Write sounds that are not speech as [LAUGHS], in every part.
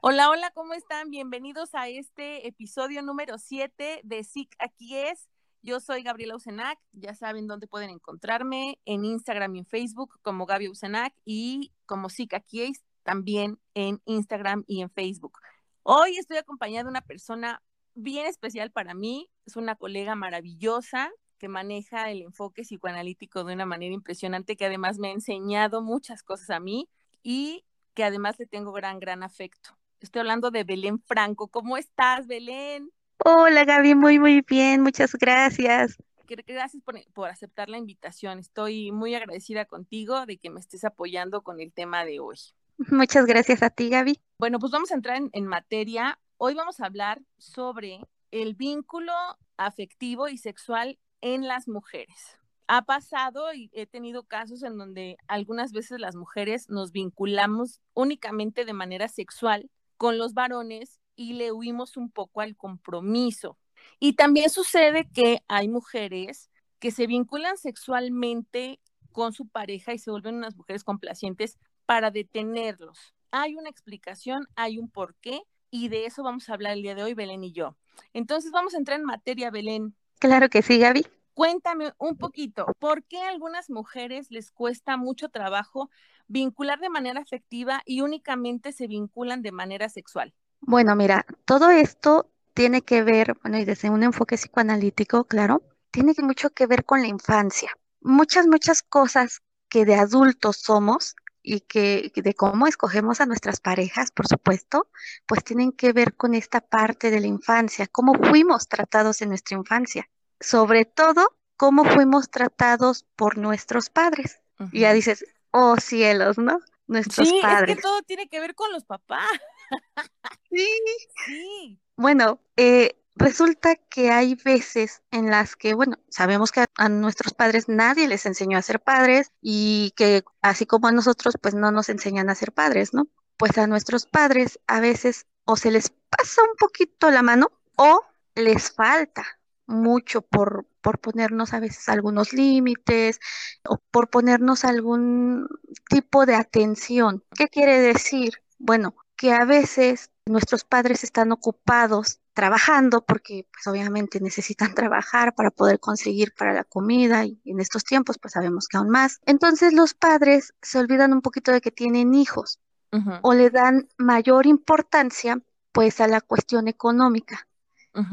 Hola, hola, ¿cómo están? Bienvenidos a este episodio número 7 de SIC Aquí es. Yo soy Gabriela Usenac, ya saben dónde pueden encontrarme, en Instagram y en Facebook como Gabi Usenac y como SIC Aquí es, también en Instagram y en Facebook. Hoy estoy acompañada de una persona bien especial para mí, es una colega maravillosa que maneja el enfoque psicoanalítico de una manera impresionante, que además me ha enseñado muchas cosas a mí y que además le tengo gran, gran afecto. Estoy hablando de Belén Franco. ¿Cómo estás, Belén? Hola Gaby, muy muy bien, muchas gracias. Gracias por, por, aceptar la invitación. Estoy muy agradecida contigo de que me estés apoyando con el tema de hoy. Muchas gracias a ti, Gaby. Bueno, pues vamos a entrar en, en materia. Hoy vamos a hablar sobre el vínculo afectivo y sexual en las mujeres. Ha pasado y he tenido casos en donde algunas veces las mujeres nos vinculamos únicamente de manera sexual con los varones y le huimos un poco al compromiso. Y también sucede que hay mujeres que se vinculan sexualmente con su pareja y se vuelven unas mujeres complacientes para detenerlos. Hay una explicación, hay un porqué y de eso vamos a hablar el día de hoy, Belén y yo. Entonces vamos a entrar en materia, Belén. Claro que sí, Gaby. Cuéntame un poquito, ¿por qué a algunas mujeres les cuesta mucho trabajo vincular de manera afectiva y únicamente se vinculan de manera sexual? Bueno, mira, todo esto tiene que ver, bueno, y desde un enfoque psicoanalítico, claro, tiene mucho que ver con la infancia. Muchas, muchas cosas que de adultos somos y que de cómo escogemos a nuestras parejas, por supuesto, pues tienen que ver con esta parte de la infancia, cómo fuimos tratados en nuestra infancia, sobre todo cómo fuimos tratados por nuestros padres. Y ya dices, oh cielos, ¿no? Nuestros sí, padres. Es que todo tiene que ver con los papás. sí. [LAUGHS] Sí. Bueno, eh, resulta que hay veces en las que, bueno, sabemos que a, nuestros padres nadie les enseñó a ser padres y que así como a nosotros, pues no nos enseñan a ser padres, ¿no? Pues a nuestros padres a veces o se les pasa un poquito la mano o les falta mucho por, por ponernos a veces algunos límites o por ponernos algún tipo de atención. ¿Qué quiere decir? Bueno, que a veces nuestros padres están ocupados trabajando porque pues obviamente necesitan [LAUGHS] trabajar para poder conseguir para la comida y en estos tiempos pues sabemos que aún más. Entonces los padres se olvidan un poquito de que tienen hijos o le dan mayor importancia pues a la cuestión económica.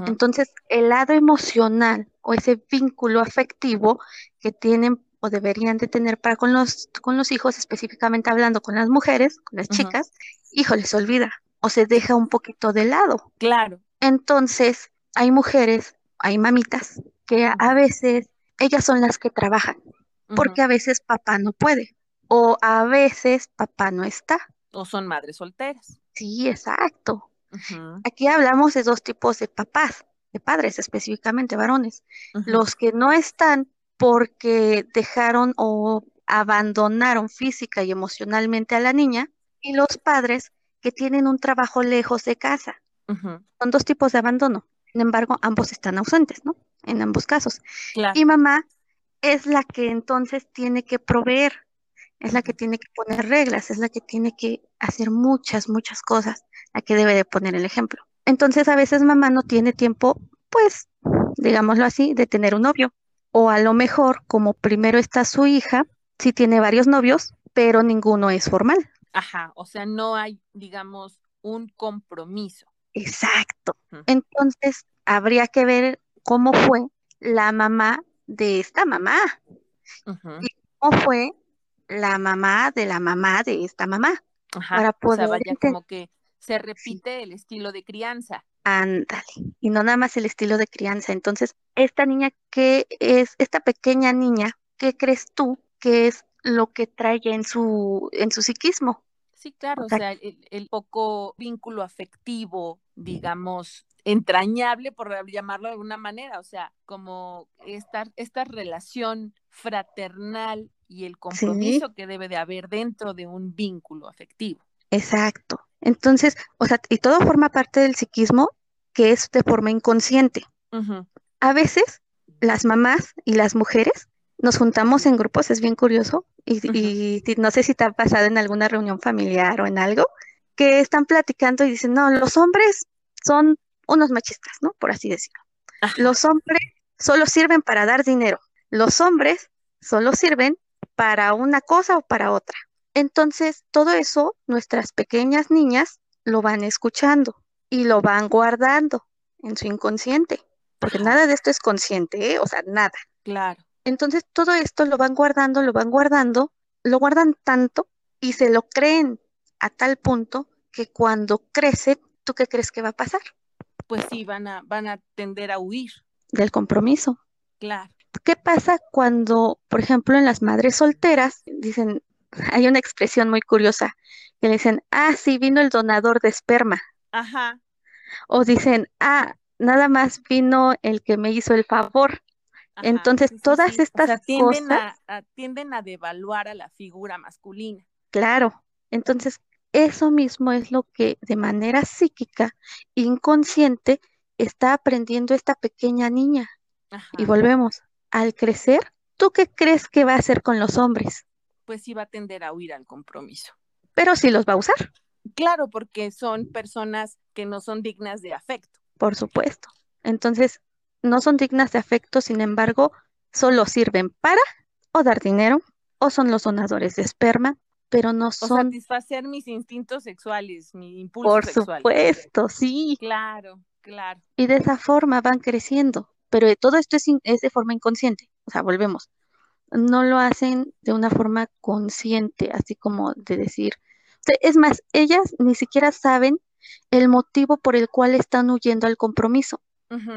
Entonces, el lado emocional o ese vínculo afectivo que tienen o deberían de tener para con los, con los hijos, específicamente hablando con las mujeres, con las chicas, hijo, les olvida o se deja un poquito de lado. Claro. Entonces, hay mujeres, hay mamitas, que a, veces ellas son las que trabajan, porque a veces papá no puede, o a veces papá no está. O son madres solteras. Sí, exacto. Aquí hablamos de dos tipos de papás, de padres específicamente, varones. Los que no están porque dejaron o abandonaron física y emocionalmente a la niña y los padres que tienen un trabajo lejos de casa. Son dos tipos de abandono. Sin embargo, ambos están ausentes, ¿no? En ambos casos. Y mamá es la que entonces tiene que proveer, es la que tiene que poner reglas, es la que tiene que hacer muchas, muchas cosas a que debe de poner el ejemplo. Entonces a veces mamá no tiene tiempo, pues, digámoslo así, de tener un novio. O a lo mejor, como primero está su hija, sí tiene varios novios, pero ninguno es formal. Ajá, o sea, no hay, digamos, un compromiso. Exacto. Entonces, habría que ver cómo fue la mamá de esta mamá. Y cómo fue la mamá de la mamá de esta mamá. Ajá, para poder o sea, vaya como que se repite el estilo de crianza. Ándale, y no nada más el estilo de crianza. Entonces, esta niña, ¿qué es, esta pequeña niña, qué crees tú que es lo que trae en su, en su psiquismo? Sí, claro, o sea, el, poco vínculo afectivo, digamos, entrañable, por llamarlo de alguna manera, o sea, como esta, esta relación fraternal y el compromiso que debe de haber dentro de un vínculo afectivo. Exacto. Entonces, o sea, y todo forma parte del psiquismo que es de forma inconsciente. A veces las mamás y las mujeres nos juntamos en grupos, es bien curioso, y, no sé si te ha pasado en alguna reunión familiar o en algo, que están platicando y dicen, no, los hombres son unos machistas, ¿no? Por así decirlo. Los hombres solo sirven para dar dinero. Los hombres solo sirven para una cosa o para otra. Entonces, todo eso, nuestras pequeñas niñas lo van escuchando y lo van guardando en su inconsciente, porque nada de esto es consciente, ¿eh? o sea, nada. Claro. Entonces, todo esto lo van guardando, lo van guardando, lo guardan tanto y se lo creen a tal punto que cuando crece, ¿tú qué crees que va a pasar? Pues sí, van a, van a tender a huir. Del compromiso. Claro. ¿Qué pasa cuando, por ejemplo, en las madres solteras dicen, hay una expresión muy curiosa, que le dicen, ah, sí, vino el donador de esperma. Ajá. O dicen, ah, nada más vino el que me hizo el favor. Entonces, todas estas tienden cosas... A, tienden a devaluar a la figura masculina. Claro. Entonces, eso mismo es lo que de manera psíquica, inconsciente, está aprendiendo esta pequeña niña. Y volvemos, al crecer, ¿tú qué crees que va a hacer con los hombres? Pues sí va a tender a huir al compromiso. Pero sí los va a usar. Claro, porque son personas que no son dignas de afecto. Por supuesto. Entonces, no son dignas de afecto, sin embargo, solo sirven para o dar dinero o son los donadores de esperma, pero no son... satisfacer mis instintos sexuales, mi impulso Por supuesto, sí. Claro, claro. Y de esa forma van creciendo, pero todo esto es, es de forma inconsciente, o sea, volvemos. No lo hacen de una forma consciente, así como de decir, es más, ellas ni siquiera saben el motivo por el cual están huyendo al compromiso.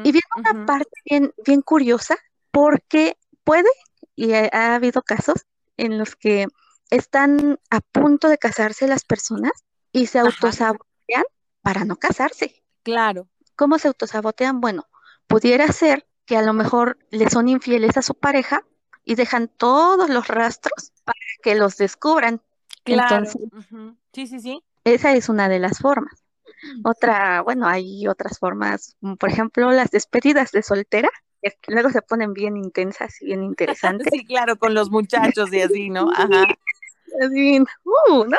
y viene una parte bien, bien curiosa, porque puede, y ha, habido casos en los que están a punto de casarse las personas y se autosabotean para no casarse. Claro. ¿Cómo se autosabotean? Bueno, pudiera ser que a lo mejor le son infieles a su pareja y dejan todos los rastros para que los descubran. Claro. Sí, sí, sí. Esa es una de las formas. Otra, bueno, hay otras formas, por ejemplo, las despedidas de soltera, que luego se ponen bien intensas y bien [LAUGHS] interesantes. sí, claro, con los muchachos y así, ¿no? Ajá. Uh, ¿no?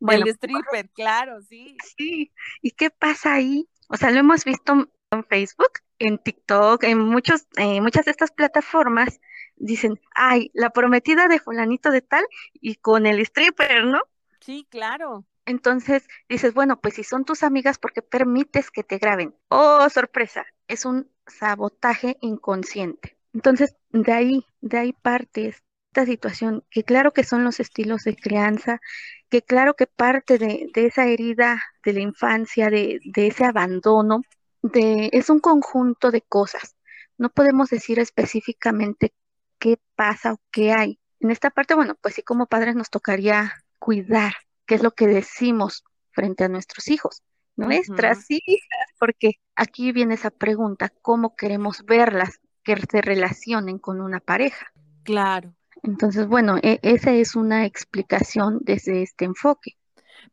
Bueno, el stripper, claro, sí. Sí, ¿y qué pasa ahí? O sea, lo hemos visto en Facebook, en TikTok, en muchos, en muchas de estas plataformas, dicen, ay, la prometida de fulanito de tal y con el stripper, ¿no? Sí, claro. Entonces dices, bueno, pues si son tus amigas, ¿por qué permites que te graben? Oh, sorpresa, es un sabotaje inconsciente. Entonces, de ahí, de ahí parte esta situación, que claro que son los estilos de crianza, que claro que parte de, esa herida de la infancia, de, de ese abandono, de, es un conjunto de cosas. No podemos decir específicamente qué pasa o qué hay. En esta parte, bueno, pues sí como padres nos tocaría cuidar qué es lo que decimos frente a nuestros hijos, nuestras hijas, porque aquí viene esa pregunta, ¿cómo queremos verlas que se relacionen con una pareja? Claro. Entonces, bueno, e, esa es una explicación desde este enfoque.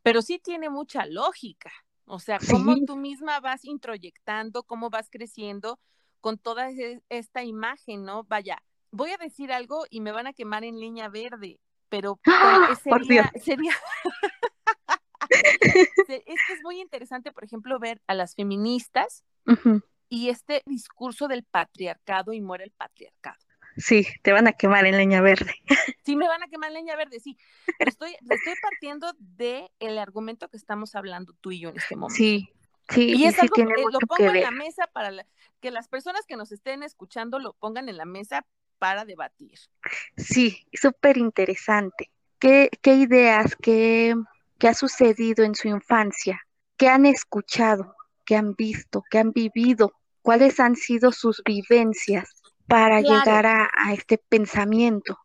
Pero sí tiene mucha lógica. O sea, cómo tú misma vas introyectando, cómo vas creciendo con toda esta imagen, ¿no? Vaya, voy a decir algo y me van a quemar en línea verde, pero ¡Ah! sería, sería... [LAUGHS] es que es muy interesante, por ejemplo, ver a las feministas y este discurso del patriarcado y muere el patriarcado. Sí, te van a quemar en leña verde. Sí, me van a quemar en leña verde, sí. estoy, estoy partiendo de el argumento que estamos hablando tú y yo en este momento. Sí, sí, y es sí algo tiene que mucho lo pongo en la mesa para que las personas que nos estén escuchando lo pongan en la mesa para debatir. Sí, súper interesante. ¿Qué, ¿Qué ideas, qué, qué ha sucedido en su infancia? ¿Qué han escuchado? ¿Qué han visto? ¿Qué han vivido? ¿Cuáles han sido sus vivencias para Claro. llegar a, a este pensamiento?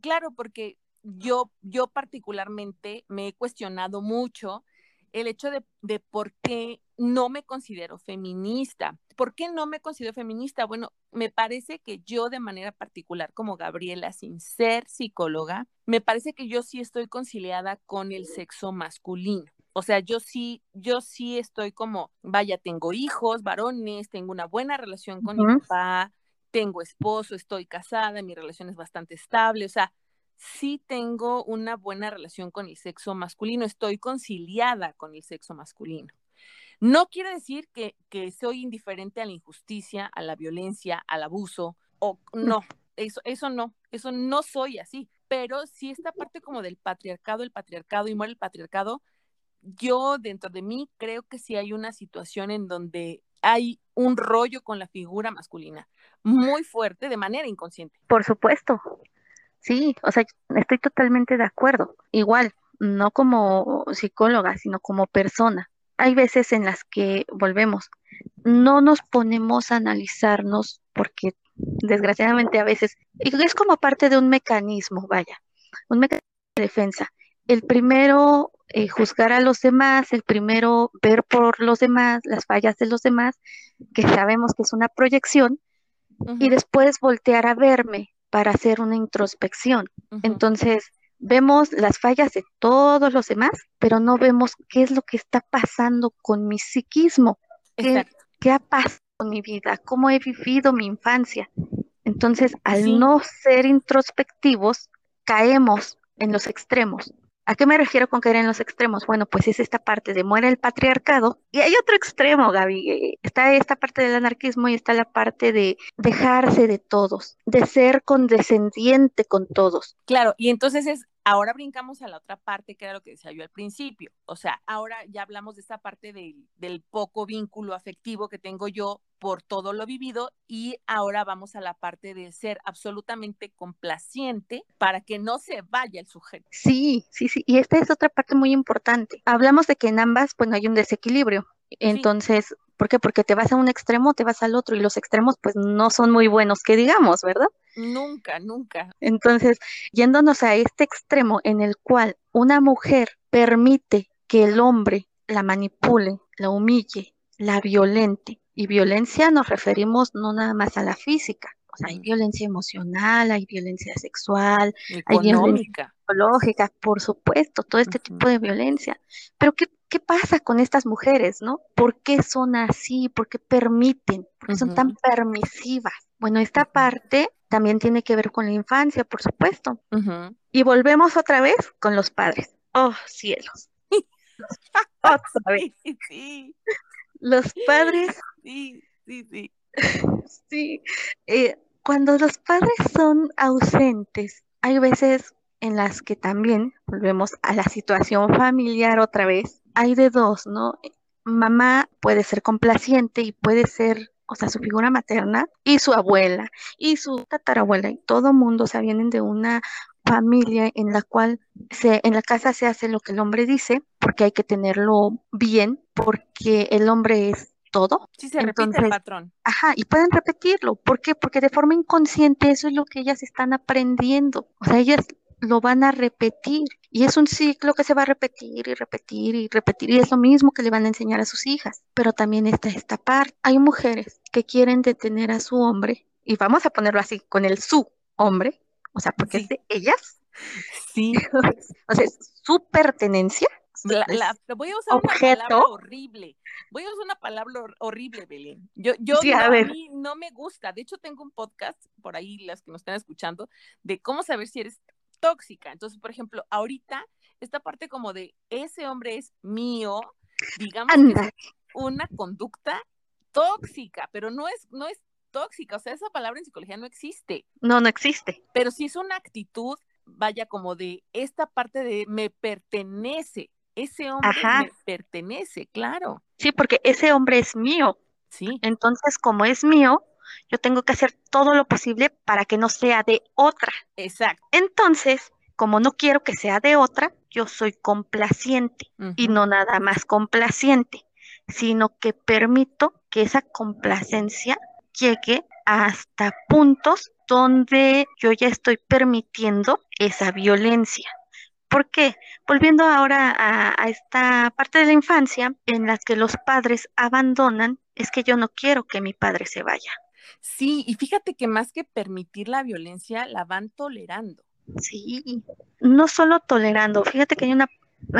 Claro, porque yo, yo particularmente me he cuestionado mucho el hecho de, de por qué no me considero feminista. ¿Por qué no me considero feminista? Bueno, me parece que yo de manera particular como Gabriela, sin ser psicóloga, me parece que yo sí estoy conciliada con el sexo masculino. O sea, yo sí, yo sí estoy como, vaya, tengo hijos, varones, tengo una buena relación con mi papá, tengo esposo, estoy casada, mi relación es bastante estable, o sea, sí tengo una buena relación con el sexo masculino, estoy conciliada con el sexo masculino. No quiere decir que, que soy indiferente a la injusticia, a la violencia, al abuso, o no, eso, eso no, eso no soy así, pero sí esta parte como del patriarcado, el patriarcado y muere el patriarcado, yo dentro de mí creo que sí hay una situación en donde hay un rollo con la figura masculina muy fuerte de manera inconsciente. Por supuesto, sí, o sea, estoy totalmente de acuerdo. Igual, no como psicóloga, sino como persona. Hay veces en las que volvemos, no nos ponemos a analizarnos porque desgraciadamente a veces, es como parte de un mecanismo, vaya, un mecanismo de defensa. El primero, eh, juzgar a los demás, el primero, ver por los demás, las fallas de los demás, que sabemos que es una proyección, y después voltear a verme para hacer una introspección. Entonces, vemos las fallas de todos los demás, pero no vemos qué es lo que está pasando con mi psiquismo, qué, qué ha pasado con mi vida, cómo he vivido mi infancia. Entonces, al no ser introspectivos, caemos en los extremos. ¿A qué me refiero con caer en los extremos? Bueno, pues es esta parte de muere el patriarcado y hay otro extremo, Gaby. Eh, está esta parte del anarquismo y está la parte de dejarse de todos, de ser condescendiente con todos. Claro, y entonces es Ahora brincamos a la otra parte que era lo que decía yo al principio. O sea, ahora ya hablamos de esta parte del poco vínculo afectivo que tengo yo por todo lo vivido y ahora vamos a la parte de ser absolutamente complaciente para que no se vaya el sujeto. Sí, sí, sí. Y esta es otra parte muy importante. Hablamos de que en ambas, pues no hay un desequilibrio. Entonces, ¿por qué? Porque te vas a un extremo, te vas al otro y los extremos pues no son muy buenos que digamos, ¿verdad? Nunca, nunca. Entonces, yéndonos a este extremo en el cual una mujer permite que el hombre la manipule, la humille, la violente, y violencia nos referimos no nada más a la física, o sea, hay violencia emocional, hay violencia sexual, hay violencia psicológica, por supuesto, todo este tipo de violencia. Pero ¿qué, ¿qué pasa con estas mujeres, no? ¿Por qué son así? ¿Por qué permiten? ¿Por qué son tan permisivas? Bueno, esta parte también tiene que ver con la infancia, por supuesto. Y volvemos otra vez con los padres. Oh, cielos. [LAUGHS] otra vez. Sí, Los [LAUGHS] padres. Sí, sí, sí. [LAUGHS] Sí. Eh, cuando los padres son ausentes, hay veces en las que también volvemos a la situación familiar otra vez. Hay de dos, ¿no? Mamá puede ser complaciente y puede ser o sea, su figura materna y su abuela y su tatarabuela y todo mundo, o sea, vienen de una familia en la cual se, en la casa se hace lo que el hombre dice, porque hay que tenerlo bien, porque el hombre es todo. Sí, se repite el patrón. Ajá, y pueden repetirlo. ¿Por qué? Porque de forma inconsciente eso es lo que ellas están aprendiendo. O sea, ellas lo van a repetir. Y es un ciclo que se va a repetir y repetir y repetir. Y es lo mismo que le van a enseñar a sus hijas. Pero también está esta parte. Hay mujeres que quieren detener a su hombre, y vamos a ponerlo así, con el su hombre, o sea, porque es de ellas. Sí. [LAUGHS] o sea, es su pertenencia. Voy a usar una palabra horrible. Voy a usar una palabra horrible, Belén. Yo, yo a, mí no me gusta. De hecho, tengo un podcast por ahí, las que nos están escuchando, de cómo saber si eres tóxica. Entonces, por ejemplo, ahorita, esta parte como de ese hombre es mío, digamos que es una conducta tóxica, pero no es, no es tóxica, o sea, esa palabra en psicología no existe. No, no existe. Pero sí es una actitud, vaya, como de esta parte de me pertenece, ese hombre me pertenece, claro. Sí, porque ese hombre es mío. Sí. Entonces, como es mío, yo tengo que hacer todo lo posible para que no sea de otra. Exacto. Entonces, como no quiero que sea de otra, yo soy complaciente y no nada más complaciente, sino que permito que esa complacencia llegue hasta puntos donde yo ya estoy permitiendo esa violencia. ¿Por qué? Volviendo ahora a, a, esta parte de la infancia en la que los padres abandonan, es que yo no quiero que mi padre se vaya. Sí, y fíjate que más que permitir la violencia, la van tolerando. Sí, no solo tolerando, fíjate que hay una,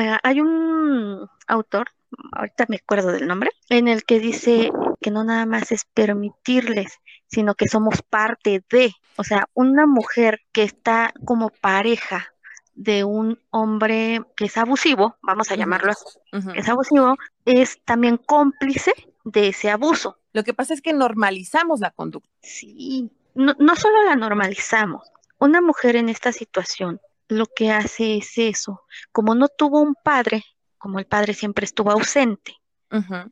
eh, hay un autor, ahorita me acuerdo del nombre, en el que dice, que no nada más es permitirles, sino que somos parte de, o sea, una mujer que está como pareja de un hombre que es abusivo, vamos a llamarlo así, es abusivo, es también cómplice de ese abuso. Lo que pasa es que normalizamos la conducta. Sí, no, no solo la normalizamos. Una mujer en esta situación lo que hace es eso. Como no tuvo un padre, como el padre siempre estuvo ausente,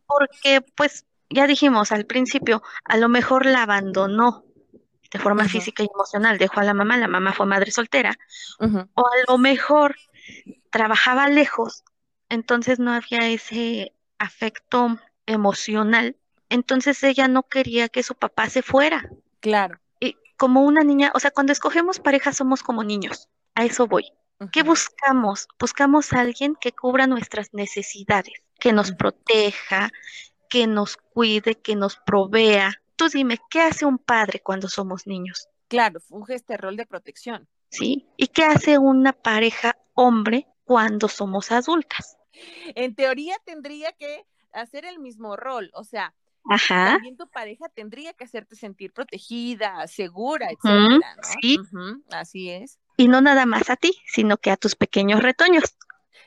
porque pues ya dijimos al principio, a lo mejor la abandonó de forma física y emocional, dejó a la mamá, la mamá fue madre soltera, o a lo mejor trabajaba lejos, entonces no había ese afecto emocional, entonces ella no quería que su papá se fuera. Claro. Y como una niña, o sea, cuando escogemos pareja somos como niños, a eso voy. ¿Qué buscamos? Buscamos a alguien que cubra nuestras necesidades, que nos proteja, que nos cuide, que nos provea. Tú dime, ¿qué hace un padre cuando somos niños? Claro, funge este rol de protección. ¿Sí? ¿Y qué hace una pareja hombre cuando somos adultas? En teoría tendría que hacer el mismo rol, o sea, también tu pareja tendría que hacerte sentir protegida, segura, etcétera, Sí. Así es. Y no nada más a ti, sino que a tus pequeños retoños.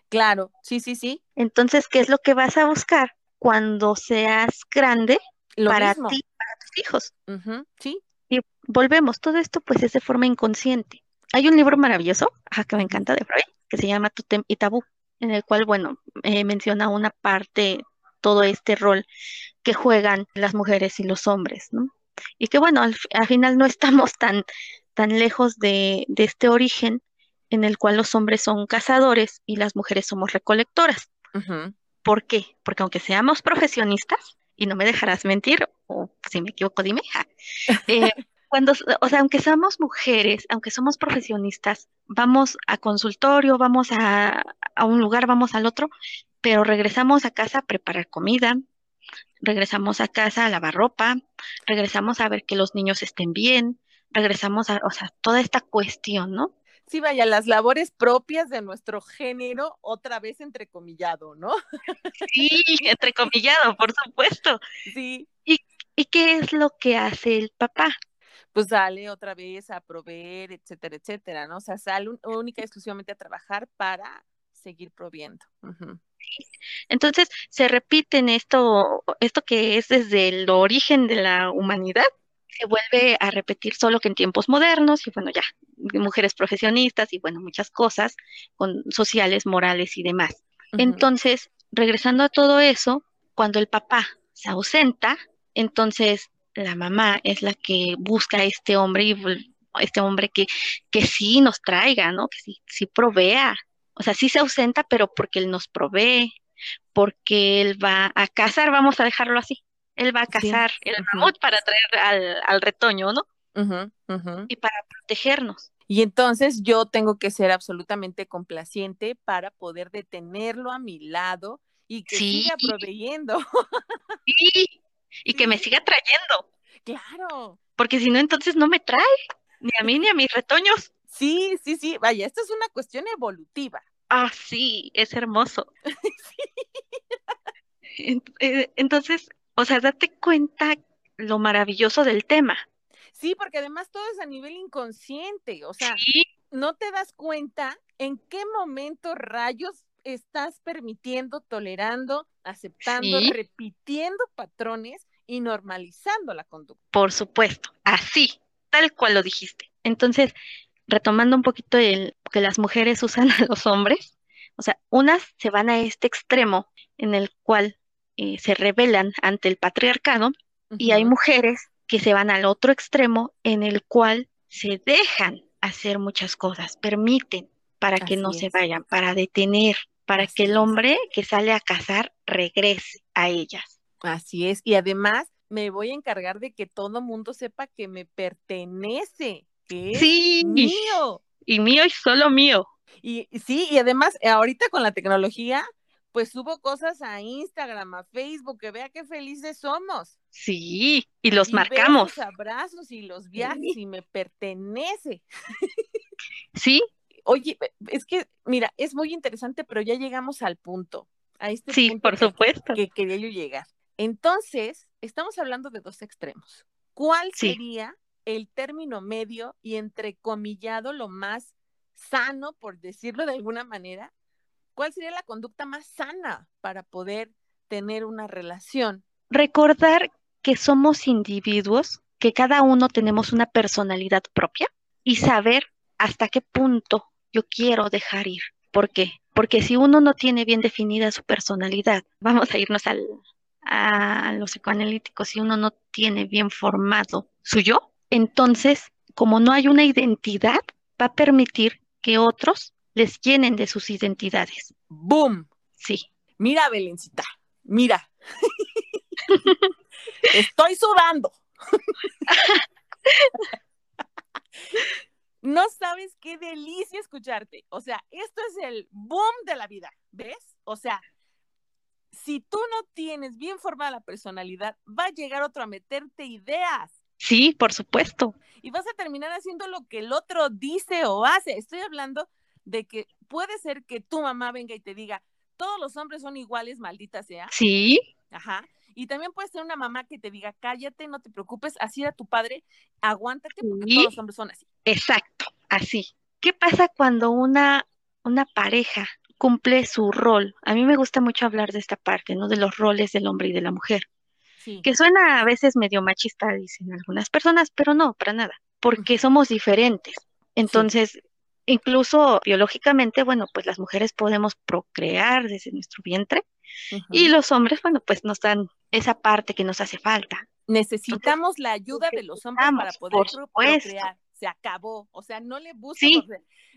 Claro, sí, sí, sí. Entonces, ¿qué es lo que vas a buscar cuando seas grande para ti, hijos? sí. Y volvemos, todo esto pues es de forma inconsciente. Hay un libro maravilloso, que me encanta de Freud, que se llama Tutem y Tabú, en el cual, bueno, eh, menciona una parte, todo este rol que juegan las mujeres y los hombres, ¿no? Y que bueno, al, final no estamos [LAUGHS] tan, tan lejos de, de este origen en el cual los hombres son cazadores y las mujeres somos recolectoras. ¿Por qué? Porque aunque seamos profesionistas, y no me dejarás mentir, o si me equivoco, dime, [LAUGHS] eh, cuando, o sea, aunque seamos mujeres, aunque somos profesionistas, vamos a consultorio, vamos a, a un lugar, vamos al otro, pero regresamos a casa a preparar comida, regresamos a casa a lavar ropa, regresamos a ver que los niños estén bien, regresamos a, o sea, toda esta cuestión, ¿no? Sí, vaya, las labores propias de nuestro género, otra vez entrecomillado, ¿no? Sí, entrecomillado, por supuesto. Sí. ¿Y, ¿Y qué es lo que hace el papá? Pues sale otra vez a proveer, etcétera, etcétera, ¿no? O sea, sale única y exclusivamente a trabajar para seguir proviendo. Entonces, se repite en esto, esto que es desde el origen de la humanidad, se vuelve a repetir solo que en tiempos modernos y bueno, ya, mujeres profesionistas y bueno, muchas cosas con sociales, morales y demás. Entonces, regresando a todo eso, cuando el papá se ausenta, entonces la mamá es la que busca a este hombre y este hombre que, que sí nos traiga, ¿no? Que sí, sí provea. O sea, sí se ausenta, pero porque él nos provee, porque él va a cazar, vamos a dejarlo así. Él va a cazar el mamut para traer al, retoño, ¿no? Y para protegernos. Y entonces yo tengo que ser absolutamente complaciente para poder detenerlo a mi lado y que siga proveyendo. Sí, [LAUGHS] y que me siga trayendo. Claro. Porque si no, entonces no me trae, ni a mí ni a mis retoños. Sí, sí, sí, vaya, esto es una cuestión evolutiva. Ah, sí, es hermoso. [LAUGHS] Eh, entonces, o sea, date cuenta lo maravilloso del tema. Sí, porque además todo es a nivel inconsciente, o sea, no te das cuenta en qué momento rayos estás permitiendo, tolerando, aceptando, repitiendo patrones y normalizando la conducta. Por supuesto, así, tal cual lo dijiste. Entonces, retomando un poquito el que las mujeres usan a los hombres, o sea, unas se van a este extremo en el cual eh, se rebelan ante el patriarcado y hay mujeres que se van al otro extremo en el cual se dejan hacer muchas cosas, permiten para que no se vayan, para detener, para que el hombre que sale a cazar regrese a ellas. Así es, y además me voy a encargar de que todo mundo sepa que me pertenece, que es sí. mío. Y mío y solo mío. Y sí, y además ahorita con la tecnología, pues subo cosas a Instagram, a Facebook, que vea qué felices somos. Sí, y los marcamos. Los abrazos y los viajes y me pertenece. Sí. Oye, es que, mira, es muy interesante, pero ya llegamos al punto. A este sí, por supuesto. Que quería yo llegar. Entonces, estamos hablando de dos extremos. ¿Cuál sería el término medio y entrecomillado lo más sano, por decirlo de alguna manera? ¿Cuál sería la conducta más sana para poder tener una relación? Recordar que somos individuos, que cada uno tenemos una personalidad propia y saber hasta qué punto yo quiero dejar ir. ¿Por qué? Porque si uno no tiene bien definida su personalidad, [LAUGHS] vamos a irnos al, a los psicoanalíticos, si uno no tiene bien formado su yo, entonces, como no hay una identidad, va a permitir que otros les llenen de sus identidades. ¡Boom! Sí. Mira, Belencita, mira. [LAUGHS] Estoy sudando. [LAUGHS] no sabes qué delicia escucharte. O sea, esto es el boom de la vida, ¿ves? O sea, si tú no tienes bien formada la personalidad, va a llegar otro a meterte ideas. Sí, por supuesto. Y vas a terminar haciendo lo que el otro dice o hace. Estoy hablando de que puede ser que tu mamá venga y te diga, todos los hombres son iguales, maldita sea. Sí. Ajá. Y también puede ser una mamá que te diga, cállate, no te preocupes, así era tu padre, aguántate porque todos los hombres son así. Exacto, así. ¿Qué pasa cuando una, una pareja cumple su rol? A mí me gusta mucho hablar de esta parte, ¿no? De los roles del hombre y de la mujer. Sí. Que suena a veces medio machista, dicen algunas personas, pero no, para nada, porque somos diferentes. Entonces, incluso biológicamente, bueno, pues las mujeres podemos procrear desde nuestro vientre y los hombres, bueno, pues nos dan esa parte que nos hace falta. Necesitamos la ayuda de los hombres para poder procrear. Se acabó. O sea, no le busques.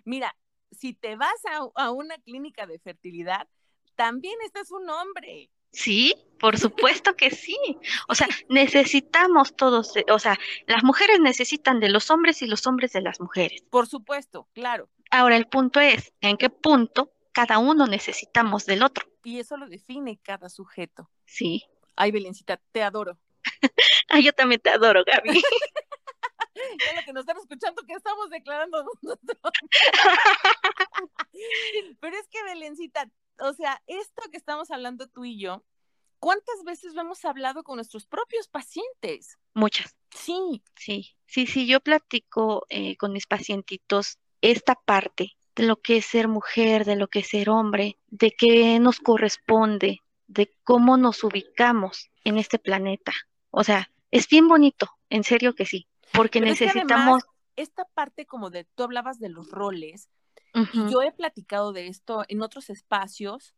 Mira, si te vas a, una clínica de fertilidad, también estás un hombre. Sí, por supuesto que sí. O sea, necesitamos todos, o sea, las mujeres necesitan de los hombres y los hombres de las mujeres. Por supuesto, claro. Ahora el punto es, ¿en qué punto cada uno necesitamos del otro? Y eso lo define cada sujeto. Sí. Ay, Belencita, te adoro. [LAUGHS] Ay, yo también te adoro, Gaby. [LAUGHS] es lo que nos están escuchando que estamos declarando [LAUGHS] nosotros. Pero es que, Belencita, o sea, esto que estamos hablando tú y yo, ¿cuántas veces lo hemos hablado con nuestros propios pacientes? Muchas. Sí. Sí, sí, sí, yo platico eh, con mis pacientitos esta parte de lo que es ser mujer, de lo que es ser hombre, de qué nos corresponde, de cómo nos ubicamos en este planeta. O sea, es bien bonito, en serio que sí, porque necesitamos... esta parte como de, tú hablabas de los roles, y yo he platicado de esto en otros espacios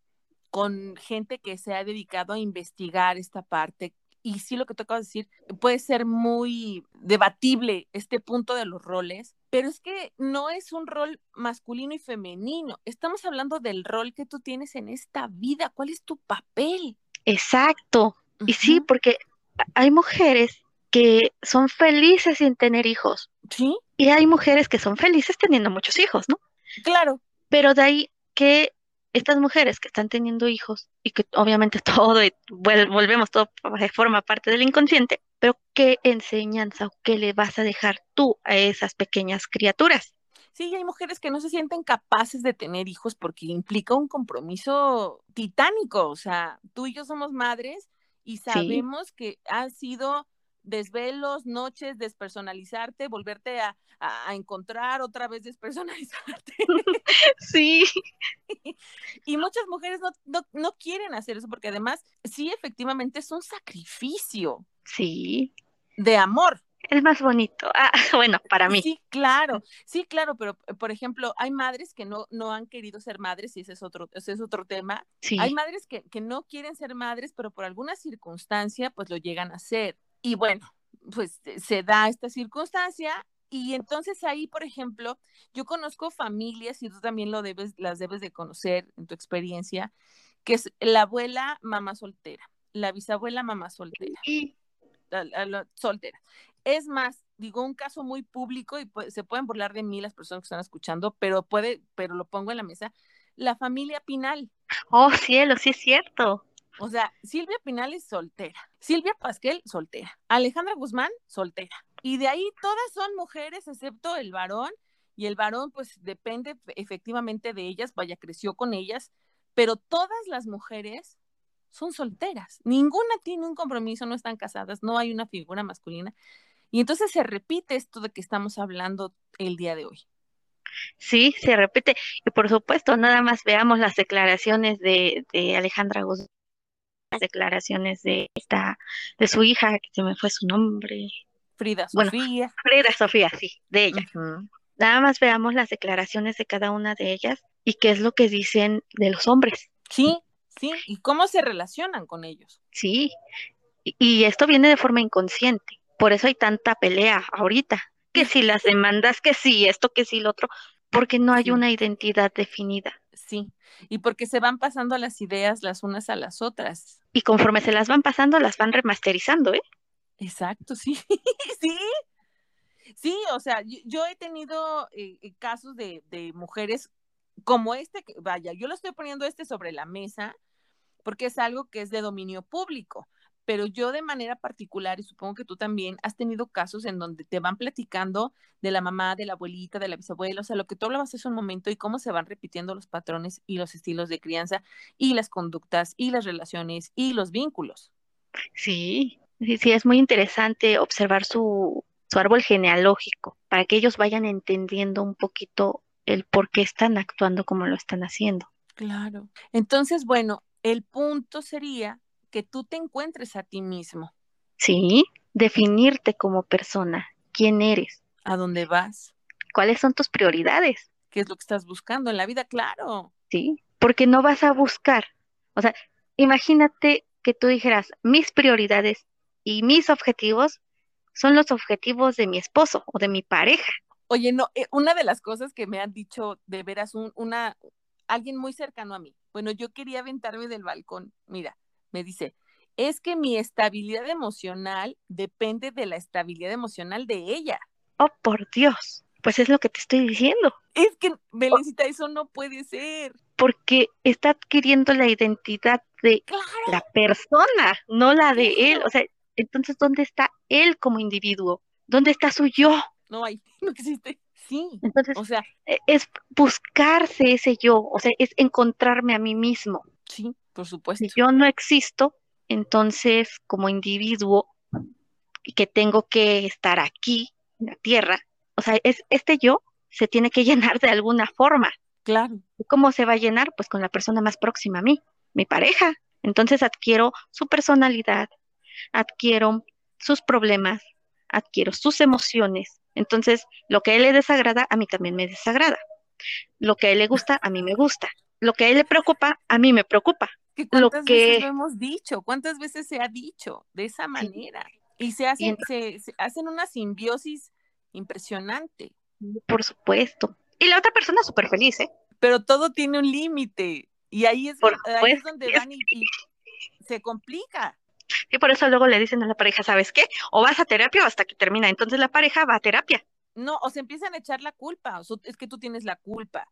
con gente que se ha dedicado a investigar esta parte. Y sí, lo que te acabo de decir, puede ser muy debatible este punto de los roles, pero es que no es un rol masculino y femenino. Estamos hablando del rol que tú tienes en esta vida. ¿Cuál es tu papel? Exacto. Y sí, porque hay mujeres que son felices sin tener hijos. Sí. Y hay mujeres que son felices teniendo muchos hijos, ¿no? Claro. Pero de ahí que estas mujeres que están teniendo hijos y que obviamente [LAUGHS] todo, volvemos todo, forma parte del inconsciente, pero ¿qué enseñanza o qué le vas a dejar tú a esas pequeñas criaturas? Sí, hay mujeres que no se sienten capaces de tener hijos porque implica un compromiso titánico. O sea, tú y yo somos madres y sabemos que ha sido desvelos, noches, despersonalizarte, volverte a, encontrar otra vez despersonalizarte. [LAUGHS] Sí. [LAUGHS] y muchas mujeres no, no, quieren hacer eso porque además, sí, efectivamente es un sacrificio. Sí. De amor. Es más bonito. Ah, [LAUGHS] bueno, para mí. Sí, claro, sí, claro, pero por ejemplo, hay madres que no, no han querido ser madres, y ese es otro, ese es otro tema. Sí. Hay madres que, que no quieren ser madres, pero por alguna circunstancia, pues lo llegan a ser. Y bueno, pues se da esta circunstancia y entonces ahí, por ejemplo, yo conozco familias y tú también lo debes, las debes de conocer en tu experiencia, que es la abuela mamá soltera, la bisabuela mamá soltera, soltera. Es más, digo un caso muy público y se pueden burlar de mí las personas que están escuchando, pero puede, pero lo pongo en la mesa, la familia Pinal. Oh, cielo, sí es cierto. O sea, Silvia Pinal es soltera, Silvia Pasquel soltera, Alejandra Guzmán soltera. Y de ahí todas son mujeres excepto el varón y el varón pues depende efectivamente de ellas, vaya, creció con ellas, pero todas las mujeres son solteras. Ninguna tiene un compromiso, no están casadas, no hay una figura masculina. Y entonces se repite esto de que estamos hablando el día de hoy. Sí, se repite. Y por supuesto, nada más veamos las declaraciones de, de Alejandra Guzmán, las declaraciones de esta, de su hija, que se me fue su nombre. Frida Sofía. Frida Sofía, sí, de ella. Nada más veamos las declaraciones de cada una de ellas y qué es lo que dicen de los hombres. Sí, sí, y cómo se relacionan con ellos. Sí, y, esto viene de forma inconsciente. Por eso hay tanta pelea ahorita. Que si las demandas, que si esto, que si lo otro, porque no hay una identidad definida. Sí, y porque se van pasando las ideas las unas a las otras. Y conforme se las van pasando, las van remasterizando, ¿eh? Exacto, [LAUGHS] sí, sí. Sí, o sea, yo, he tenido eh, eh, casos de, de, mujeres como este, que, vaya, yo lo estoy poniendo este sobre la mesa porque es algo que es de dominio público, pero yo de manera particular, y supongo que tú también, has tenido casos en donde te van platicando de la mamá, de la abuelita, de la bisabuela, o sea, lo que tú hablabas hace un momento y cómo se van repitiendo los patrones y los estilos de crianza y las conductas y las relaciones y los vínculos. Sí, sí, sí, es muy interesante observar su, su árbol genealógico para que ellos vayan entendiendo un poquito el por qué están actuando como lo están haciendo. Claro. Entonces, bueno, el punto sería que tú te encuentres a ti mismo. Sí, definirte como persona, quién eres. ¿A dónde vas? ¿Cuáles son tus prioridades? ¿Qué es lo que estás buscando en la vida? Claro. Sí, porque no vas a buscar. O sea, imagínate que tú dijeras, mis prioridades y mis objetivos son los objetivos de mi esposo o de mi pareja. Oye, no, eh, una de las cosas que me han dicho de veras un, una, alguien muy cercano a mí. Bueno, yo quería aventarme del balcón. Mira, me dice, es que mi estabilidad emocional depende de la estabilidad emocional de ella. Oh, por Dios. Pues es lo que te estoy diciendo. Es que, Belencita, eso no puede ser. Porque está adquiriendo la identidad de la persona, no la de él. O sea, entonces, ¿dónde está él como individuo? ¿Dónde está su yo? no hay, [LAUGHS] no existe. Sí. Entonces, o sea, e, es buscarse ese yo, o sea, es encontrarme a mí mismo. Sí, por supuesto. Yo no existo, entonces como individuo que tengo que estar aquí en la tierra, o sea, es este yo se tiene que [LAUGHS] llenar de alguna forma. Claro. ¿Cómo se va a llenar? Pues con la persona más próxima a mí, mi pareja. Entonces adquiero su personalidad, adquiero sus problemas, adquiero sus emociones, entonces, lo que a él le desagrada, a mí también me desagrada. Lo que a él le gusta, a mí me gusta. Lo que a él le preocupa, a mí me preocupa. ¿Cuántas veces lo hemos dicho? ¿Cuántas veces se ha dicho de esa manera? Y se hacen, se, hacen una simbiosis impresionante. Por supuesto. Y la otra persona súper feliz, ¿eh? Pero todo tiene un límite. Y ahí es, ahí es donde van y se complica. Y por eso luego le dicen a la pareja, ¿sabes qué? O vas a terapia o hasta que termina. Entonces la pareja va a terapia. No, o se empiezan a echar la culpa. O es que tú tienes la culpa.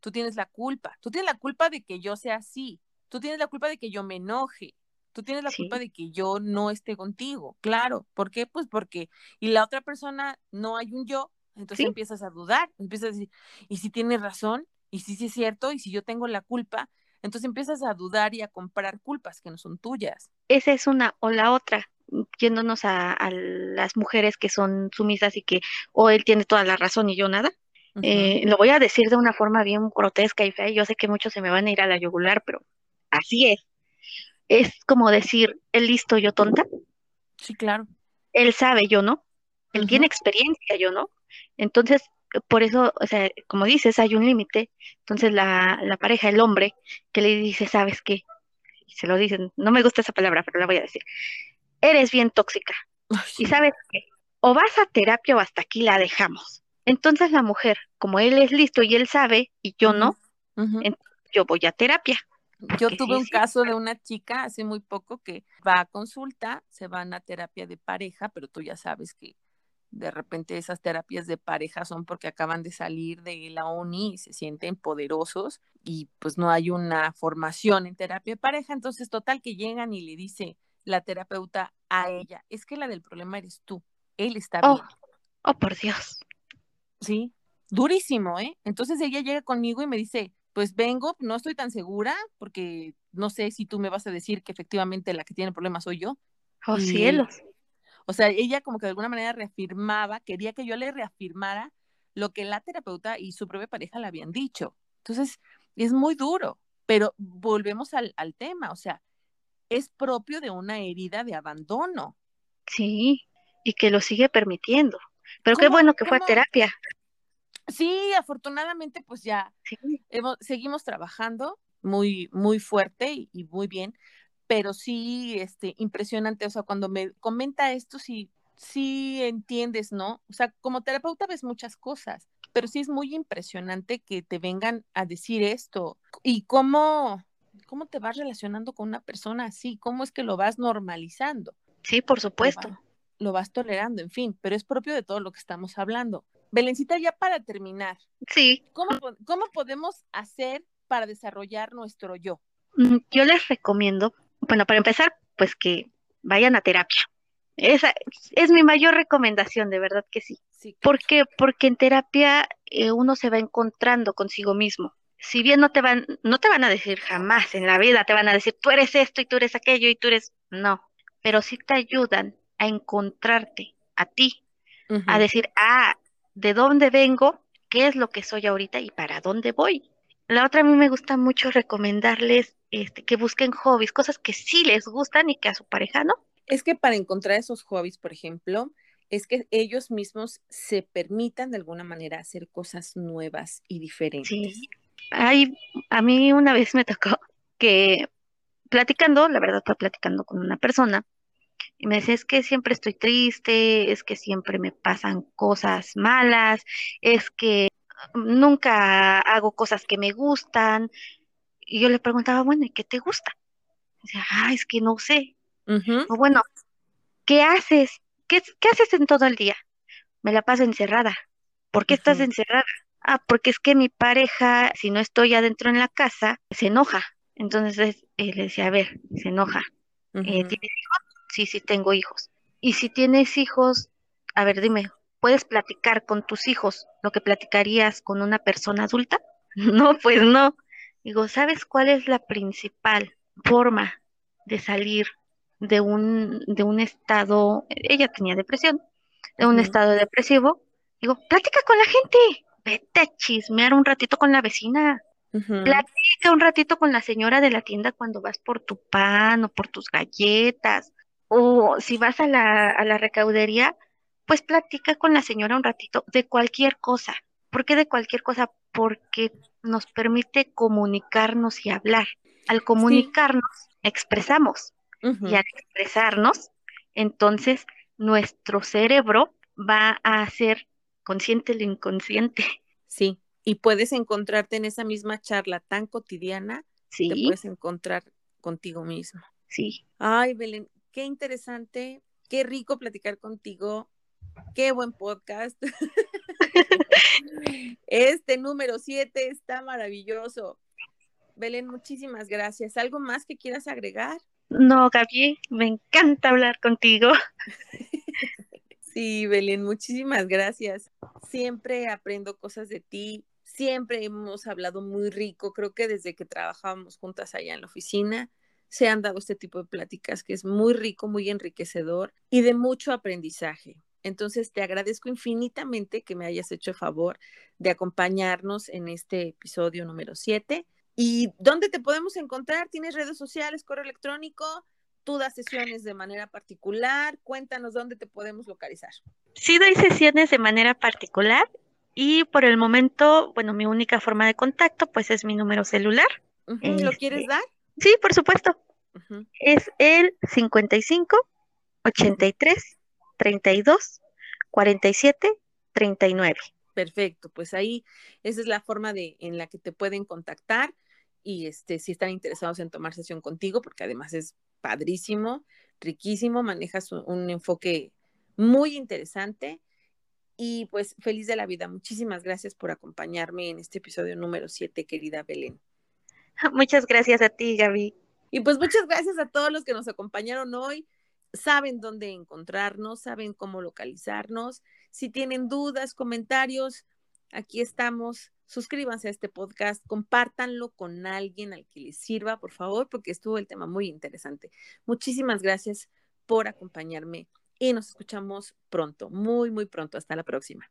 Tú tienes la culpa. Tú tienes la culpa de que yo sea así. Tú tienes la culpa de que yo me enoje. Tú tienes la culpa de que yo no esté contigo. Claro. ¿Por qué? Pues porque. Y la otra persona no hay un yo. Entonces empiezas a dudar. Empiezas a decir, ¿y si tienes razón? ¿Y si sí es cierto? ¿Y si yo tengo la culpa? Entonces empiezas a dudar y a comprar culpas que no son tuyas. Esa es una o la otra, yéndonos a, las mujeres que son sumisas y que o él tiene toda la razón y yo nada. Eh, lo voy a decir de una forma bien grotesca y fea. Yo sé que muchos se me van a ir a la yugular, pero así es. Es como decir, él listo, yo tonta. Sí, claro. Él sabe, yo no. Él tiene experiencia, yo no. Entonces, por eso, o sea, como dices, hay un límite. Entonces la, la, pareja, el hombre, que le dice, ¿sabes qué? se lo dicen, no me gusta esa palabra, pero la voy a decir. Eres bien tóxica. Y sabes qué? O vas a terapia o hasta aquí la dejamos. Entonces la mujer, como él es listo y él sabe, y yo no, yo voy a terapia. Yo tuve un caso de una chica hace muy poco que va a consulta, se van a terapia de pareja, pero tú ya sabes que de repente esas terapias de pareja son porque acaban de salir de la uni y se sienten poderosos y pues no hay una formación en terapia de pareja, entonces total que llegan y le dice la terapeuta a ella, es que la del problema eres tú, él está oh, bien. Oh, por Dios. Sí, durísimo, ¿eh? Entonces ella llega conmigo y me dice, pues vengo, no estoy tan segura porque no sé si tú me vas a decir que efectivamente la que tiene problemas soy yo. Oh, cielos. O sea, ella como que de alguna manera reafirmaba, quería que yo le reafirmara lo que la terapeuta y su propia pareja le habían dicho. Entonces, es muy duro, pero volvemos al, al tema, o sea, es propio de una herida de abandono. Sí, y que lo sigue permitiendo. Pero qué bueno que fue a terapia. Sí, afortunadamente, pues ya seguimos trabajando muy, muy fuerte y, y, muy bien, pero sí, este, impresionante, o sea, cuando me comenta esto, sí, sí entiendes, ¿no? O sea, como terapeuta ves muchas cosas, pero sí es muy impresionante que te vengan a decir esto y cómo, cómo te vas relacionando con una persona así, cómo es que lo vas normalizando. Sí, por supuesto. Lo vas, tolerando, en fin, pero es propio de todo lo que estamos hablando. Belencita, ya para terminar. Sí. ¿Cómo, cómo podemos hacer para desarrollar nuestro yo? Mm, yo les recomiendo, bueno, para empezar, pues que vayan a terapia. Esa es mi mayor recomendación, de verdad que sí. sí ¿Por qué? Porque en terapia eh, uno se va encontrando consigo mismo. Si bien no te van, no te van a decir jamás en la vida, te van a decir tú eres esto y tú eres aquello y tú eres, no, pero sí te ayudan a encontrarte a ti, a decir, ah, ¿de dónde vengo? ¿Qué es lo que soy ahorita y para dónde voy? La otra a mí me gusta mucho recomendarles este, que busquen hobbies, cosas que sí les gustan y que a su pareja no. Es que para encontrar esos hobbies, por ejemplo, es que ellos mismos se permitan de alguna manera hacer cosas nuevas y diferentes. Sí. Hay, a mí una vez me tocó que platicando, la verdad fue platicando con una persona, y me decía, es que siempre estoy triste, es que siempre me pasan cosas malas, es que nunca hago cosas que me gustan. Y yo le preguntaba, bueno, ¿y qué te gusta? Y decía, ah, es que no sé. O bueno, ¿qué haces? ¿Qué, ¿Qué, haces en todo el día? Me la paso encerrada. ¿Por qué estás encerrada? Ah, porque es que mi pareja, si no estoy adentro en la casa, se enoja. Entonces eh, le decía, a ver, se enoja. Eh, ¿Tienes hijos? Sí, sí, tengo hijos. Y si tienes hijos, a ver, dime, ¿puedes platicar con tus hijos lo que platicarías con una persona adulta? [LAUGHS] No, pues no. Digo, ¿sabes cuál es la principal forma de salir de un, de un estado, ella tenía depresión, de un estado depresivo, digo, plática con la gente, vete a chismear un ratito con la vecina, platica un ratito con la señora de la tienda cuando vas por tu pan o por tus galletas, o si vas a la, a la recaudería, pues platica con la señora un ratito de cualquier cosa. ¿Por qué de cualquier cosa? Porque nos permite comunicarnos y hablar. Al comunicarnos, expresamos y al expresarnos, entonces nuestro cerebro va a hacer consciente lo inconsciente. Sí, y puedes encontrarte en esa misma charla tan cotidiana, sí. te puedes encontrar contigo mismo. Sí. Ay, Belén, qué interesante, qué rico platicar contigo, qué buen podcast. [LAUGHS] este número siete está maravilloso. Belén, muchísimas gracias. ¿Algo más que quieras agregar? No, Gaby, me encanta hablar contigo. [LAUGHS] Sí, Belén, muchísimas gracias. Siempre aprendo cosas de ti, siempre hemos hablado muy rico. Creo que desde que trabajábamos juntas allá en la oficina, se han dado este tipo de pláticas que es muy rico, muy enriquecedor y de mucho aprendizaje. Entonces, te agradezco infinitamente que me hayas hecho el favor de acompañarnos en este episodio número 7 ¿Y dónde te podemos encontrar? ¿Tienes redes sociales, correo electrónico? ¿Tú das sesiones de manera particular? Cuéntanos dónde te podemos localizar. Sí, doy sesiones de manera particular y por el momento, bueno, mi única forma de contacto pues es mi número celular. ¿Lo quieres dar? Sí, por supuesto. Es el 55 83 32 47 39. Perfecto, pues ahí esa es la forma de en la que te pueden contactar y este, si están interesados en tomar sesión contigo, porque además es padrísimo, riquísimo, manejas un, enfoque muy interesante y pues feliz de la vida. Muchísimas gracias por acompañarme en este episodio número 7, querida Belén. [LAUGHS] Muchas gracias a ti, Gaby. Y pues muchas gracias a todos los que nos acompañaron hoy. Saben dónde encontrarnos, saben cómo localizarnos. Si tienen dudas, comentarios, aquí estamos suscríbanse a este podcast, compártanlo con alguien al que les sirva, por favor, porque estuvo el tema muy interesante. Muchísimas gracias por acompañarme y nos escuchamos pronto, muy, muy pronto. Hasta la próxima.